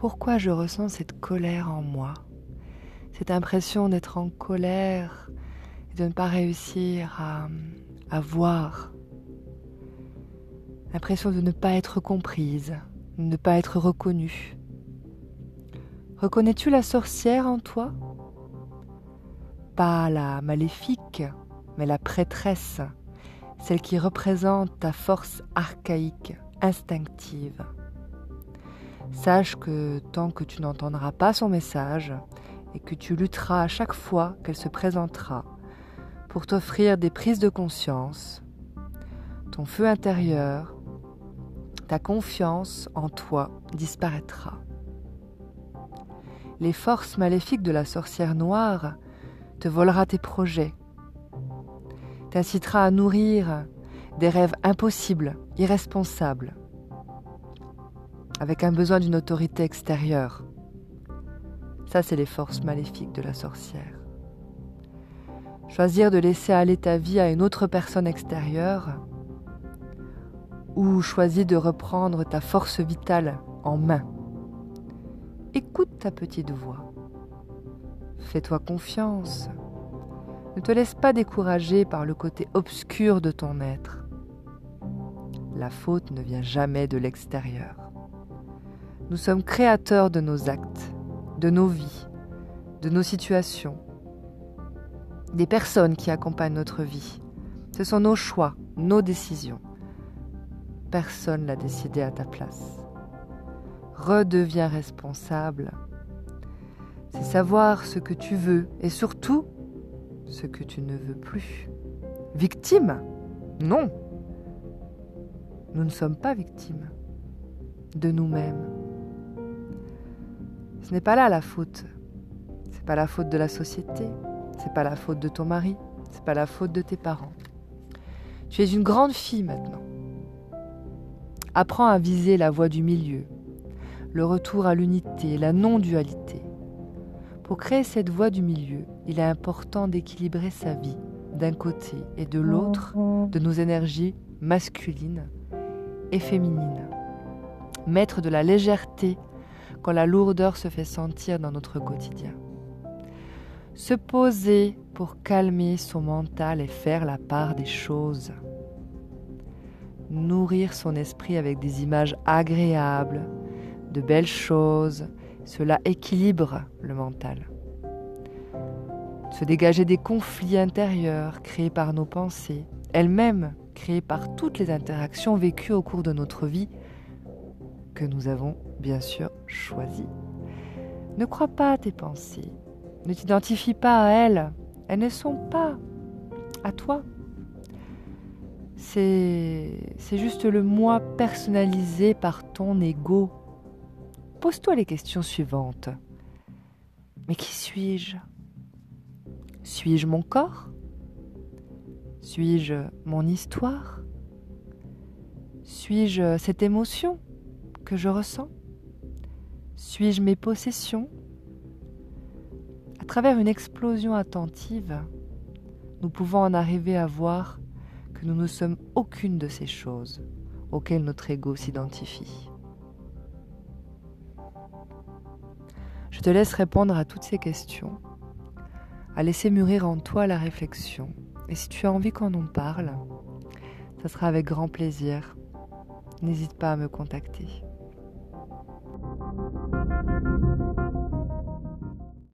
Pourquoi je ressens cette colère en moi Cette impression d'être en colère et de ne pas réussir à, à voir. L'impression de ne pas être comprise, de ne pas être reconnue. Reconnais-tu la sorcière en toi? Pas la maléfique, mais la prêtresse, celle qui représente ta force archaïque, instinctive. Sache que tant que tu n'entendras pas son message et que tu lutteras à chaque fois qu'elle se présentera pour t'offrir des prises de conscience, ton feu intérieur, ta confiance en toi disparaîtra. Les forces maléfiques de la sorcière noire te volera tes projets, t'incitera à nourrir des rêves impossibles, irresponsables, avec un besoin d'une autorité extérieure. Ça, c'est les forces maléfiques de la sorcière. Choisir de laisser aller ta vie à une autre personne extérieure ou choisir de reprendre ta force vitale en main. Écoute ta petite voix. Fais-toi confiance. Ne te laisse pas décourager par le côté obscur de ton être. La faute ne vient jamais de l'extérieur. Nous sommes créateurs de nos actes, de nos vies, de nos situations, des personnes qui accompagnent notre vie. Ce sont nos choix, nos décisions. Personne l'a décidé à ta place. Redeviens responsable. C'est savoir ce que tu veux et surtout ce que tu ne veux plus. Victime? Non. Nous ne sommes pas victimes de nous-mêmes. Ce n'est pas là la faute. C'est pas la faute de la société. C'est pas la faute de ton mari. C'est pas la faute de tes parents. Tu es une grande fille maintenant. Apprends à viser la voie du milieu, le retour à l'unité, la non-dualité. Pour créer cette voie du milieu, il est important d'équilibrer sa vie d'un côté et de l'autre de nos énergies masculines et féminines. Mettre de la légèreté quand la lourdeur se fait sentir dans notre quotidien. Se poser pour calmer son mental et faire la part des choses. Nourrir son esprit avec des images agréables, de belles choses, cela équilibre le mental. Se dégager des conflits intérieurs créés par nos pensées, elles-mêmes créées par toutes les interactions vécues au cours de notre vie nous avons bien sûr choisies. Ne crois pas à tes pensées, ne t'identifie pas à elles, elles ne sont pas à toi. C'est juste le moi personnalisé par ton ego. Pose-toi les questions suivantes. Mais qui suis-je? Suis-je mon corps? Suis-je mon histoire? Suis-je cette émotion? Que je ressens Suis-je mes possessions À travers une explosion attentive, nous pouvons en arriver à voir que nous ne sommes aucune de ces choses auxquelles notre ego s'identifie. Je te laisse répondre à toutes ces questions, à laisser mûrir en toi la réflexion. Et si tu as envie qu'on en parle, ça sera avec grand plaisir. N'hésite pas à me contacter.